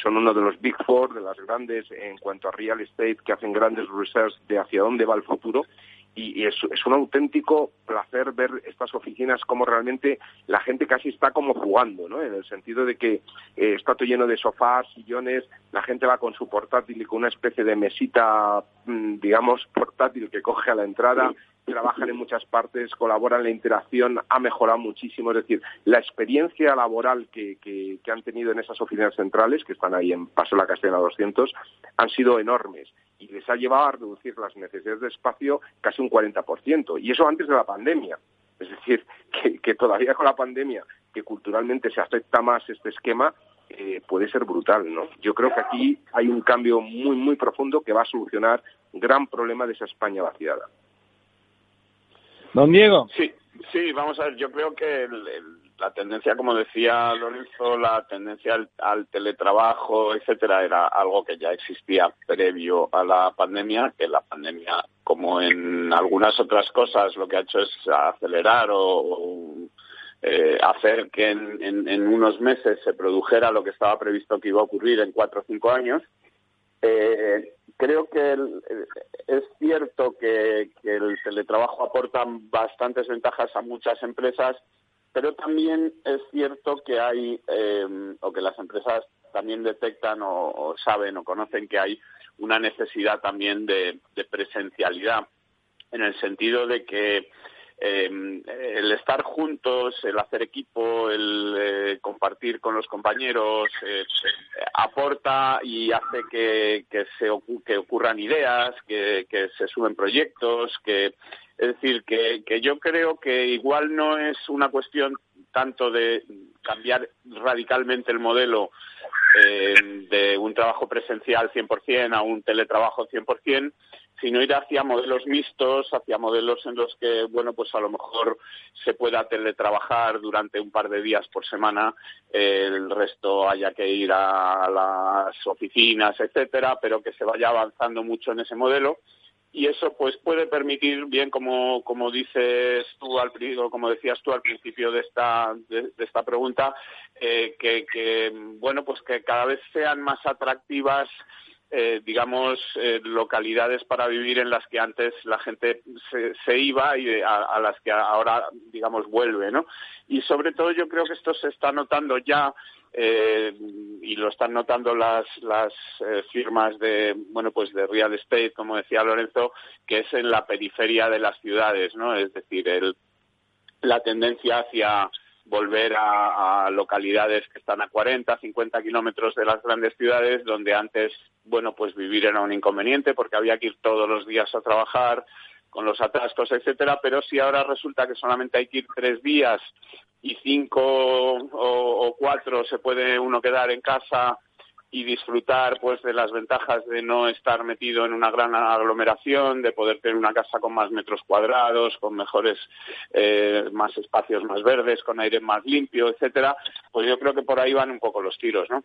son uno de los Big Four, de las grandes en cuanto a real estate, que hacen grandes research de hacia dónde va el futuro y, es, un auténtico placer ver estas oficinas como realmente la gente casi está como jugando, ¿no? En el sentido de que eh, está todo lleno de sofás, sillones, la gente va con su portátil y con una especie de mesita, mm, digamos, portátil que coge a la entrada, trabajan en muchas partes, colaboran, la interacción ha mejorado muchísimo, es decir, la experiencia laboral que, que, que han tenido en esas oficinas centrales, que están ahí en Paso de la Castellana 200, han sido enormes y les ha llevado a reducir las necesidades de espacio casi un 40%, y eso antes de la pandemia. Es decir, que, todavía con la pandemia, que culturalmente se afecta más este esquema, eh, puede ser brutal, ¿no? Yo creo que aquí hay un cambio muy, muy profundo que va a solucionar un gran problema de esa España vaciada. Don Diego. Sí, sí, vamos a ver, yo creo que el la tendencia, como decía Lorenzo, la tendencia al, teletrabajo, etcétera, era algo que ya existía previo a la pandemia, que la pandemia, como en algunas otras cosas, lo que ha hecho es acelerar o, eh, hacer que en, unos meses se produjera lo que estaba previsto que iba a ocurrir en cuatro o cinco años. Eh, creo que es cierto que el teletrabajo aporta bastantes ventajas a muchas empresas pero también es cierto que hay, em, o que las empresas también detectan o, saben o conocen que hay una necesidad también de, presencialidad, en el sentido de que em, el estar juntos, el hacer equipo, el eh, compartir con los compañeros, eh, aporta y hace que, se que ocurran ideas, que, que se suben proyectos, que es decir, que, yo creo que igual no es una cuestión tanto de cambiar radicalmente el modelo eh, de un trabajo presencial 100% a un teletrabajo 100%, sino ir hacia modelos mixtos, hacia modelos en los que, bueno, pues a lo mejor se pueda teletrabajar durante un par de días por semana, el resto haya que ir a las oficinas, etcétera, pero que se vaya avanzando mucho en ese modelo. Y eso pues puede permitir bien como como dices tú al como decías tú al principio de esta de, esta pregunta eh, que, bueno pues que cada vez sean más atractivas eh, digamos eh, localidades para vivir en las que antes la gente se, iba y a, las que ahora digamos vuelve no y sobre todo yo creo que esto se está notando ya eh, y lo están notando las, las eh, firmas de bueno pues de real estate como decía Lorenzo que es en la periferia de las ciudades no es decir el, la tendencia hacia volver a, localidades que están a 40, 50 kilómetros de las grandes ciudades, donde antes, bueno, pues vivir era un inconveniente porque había que ir todos los días a trabajar con los atascos, etcétera, pero si ahora resulta que solamente hay que ir tres días y cinco o, cuatro se puede uno quedar en casa y disfrutar pues de las ventajas de no estar metido en una gran aglomeración, de poder tener una casa con más metros cuadrados, con mejores eh, más espacios más verdes, con aire más limpio, etcétera, pues yo creo que por ahí van un poco los tiros, ¿no?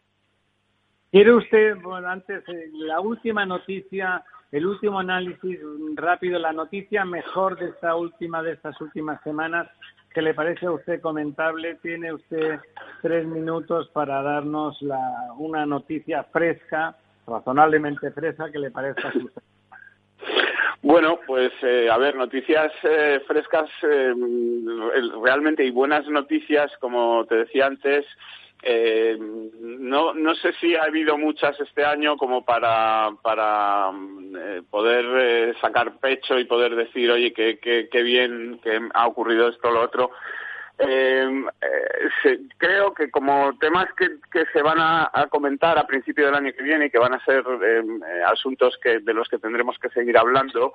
¿Quiere usted, bueno, antes, eh, la última noticia, el último análisis rápido, la noticia mejor de esta última, de estas últimas semanas, ¿Qué le parece a usted comentable? Tiene usted tres minutos para darnos la, una noticia fresca, razonablemente fresca, que le parezca a usted. Bueno, pues eh, a ver, noticias eh, frescas, eh, realmente y buenas noticias, como te decía antes, eh, no, no sé si ha habido muchas este año como para, para eh, poder eh, sacar pecho y poder decir, oye, qué qué bien que ha ocurrido esto o lo otro. Eh, creo que como temas que, se van a, comentar a principio del año que viene y que van a ser asuntos que, de los que tendremos que seguir hablando,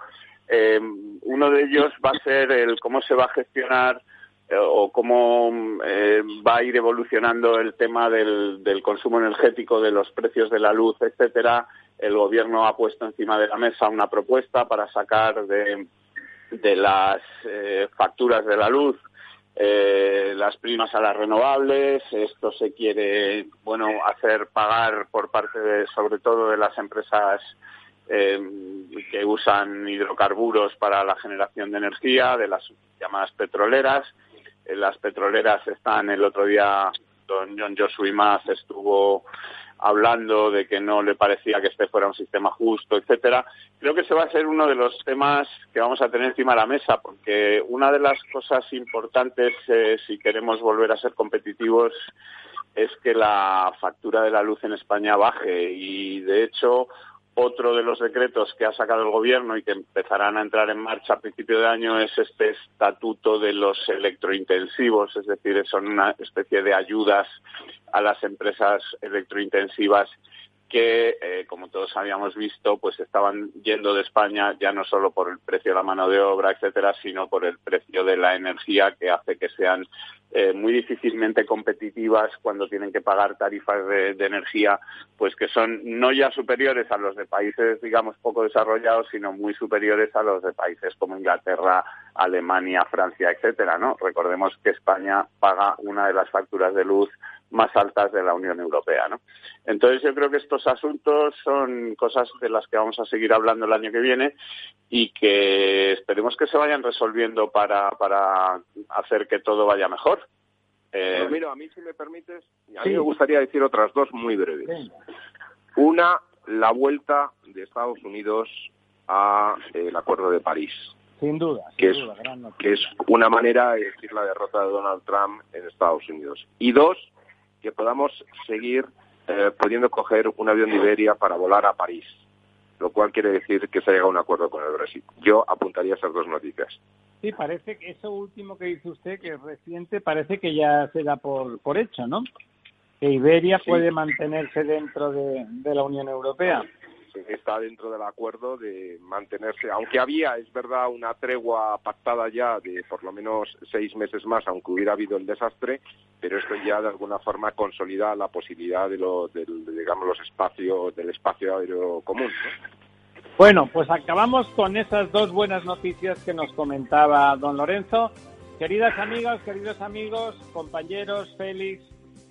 uno de ellos va a ser el cómo se va a gestionar o cómo eh, va a ir evolucionando el tema del, consumo energético, de los precios de la luz, etcétera. El gobierno ha puesto encima de la mesa una propuesta para sacar de, las eh, facturas de la luz eh, las primas a las renovables. Esto se quiere, bueno, hacer pagar por parte de, sobre todo de las empresas que usan hidrocarburos para la generación de energía, de las llamadas petroleras. Las petroleras están el otro día, don John Joshua Maz estuvo hablando de que no le parecía que este fuera un sistema justo, etcétera. Creo que ese va a ser uno de los temas que vamos a tener encima de la mesa, porque una de las cosas importantes eh, si queremos volver a ser competitivos es que la factura de la luz en España baje y de hecho otro de los decretos que ha sacado el Gobierno y que empezarán a entrar en marcha a principio de año es este estatuto de los electrointensivos, es decir, son una especie de ayudas a las empresas electrointensivas que, eh, como todos habíamos visto, pues estaban yendo de España ya no solo por el precio de la mano de obra, etcétera, sino por el precio de la energía que hace que sean eh, muy difícilmente competitivas cuando tienen que pagar tarifas de, energía, pues que son no ya superiores a los de países, digamos, poco desarrollados, sino muy superiores a los de países como Inglaterra, Alemania, Francia, etcétera, ¿no? Recordemos que España paga una de las facturas de luz más altas de la Unión Europea. ¿no? Entonces yo creo que estos asuntos son cosas de las que vamos a seguir hablando el año que viene y que esperemos que se vayan resolviendo para, para hacer que todo vaya mejor. Eh, mira, a mí si me permites, a mí me gustaría decir otras dos muy breves. Una, la vuelta de Estados Unidos al eh, Acuerdo de París. Sin duda, que, es, que es una manera de decir la derrota de Donald Trump en Estados Unidos. Y dos, que podamos seguir eh, pudiendo coger un avión de Iberia para volar a París, lo cual quiere decir que se ha llegado a un acuerdo con el Brexit. Yo apuntaría esas dos noticias. Sí, parece que eso último que dice usted, que es reciente, parece que ya se da por, por hecho, ¿no? Que Iberia puede mantenerse dentro de la Unión Europea está dentro del acuerdo de mantenerse, aunque había, es verdad, una tregua pactada ya de por lo menos seis meses más, aunque hubiera habido el desastre, pero esto ya de alguna forma consolida la posibilidad de, lo, digamos, los espacios, del espacio aéreo común. Bueno, pues acabamos con esas dos buenas noticias que nos comentaba don Lorenzo. Queridas amigas, queridos amigos, compañeros, Félix,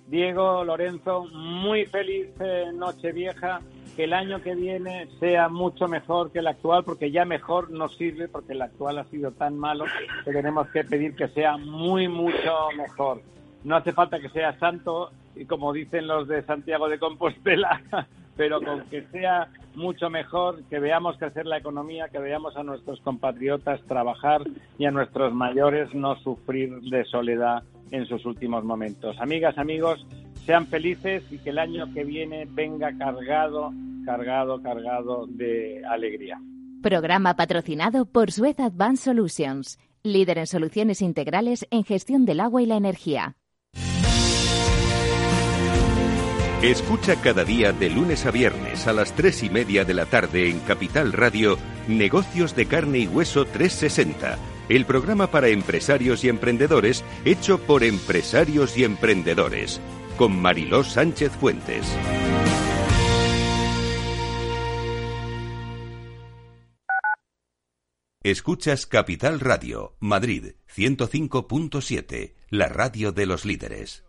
Diego, Lorenzo, muy feliz eh, noche vieja que el año que viene sea mucho mejor que el actual, porque ya mejor no sirve, porque el actual ha sido tan malo que tenemos que pedir que sea muy, mucho mejor. No hace falta que sea santo, y como dicen los de Santiago de Compostela, pero con que sea mucho mejor, que veamos crecer la economía, que veamos a nuestros compatriotas trabajar y a nuestros mayores no sufrir de soledad en sus últimos momentos. Amigas, amigos, sean felices y que el año que viene venga cargado cargado, cargado de alegría. Programa patrocinado por Suez Advanced Solutions, líder en soluciones integrales en gestión del agua y la energía. Escucha cada día de lunes a viernes a las tres y media de la tarde en Capital Radio Negocios de Carne y Hueso 360, el programa para empresarios y emprendedores hecho por empresarios y emprendedores, con Mariló Sánchez Fuentes. Escuchas Capital Radio, Madrid 105.7, la radio de los líderes.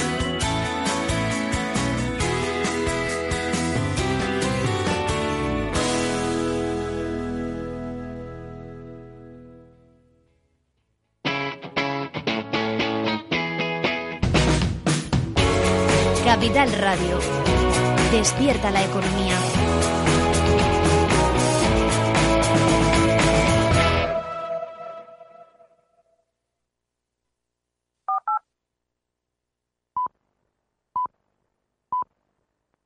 Capital Radio. Despierta la economía.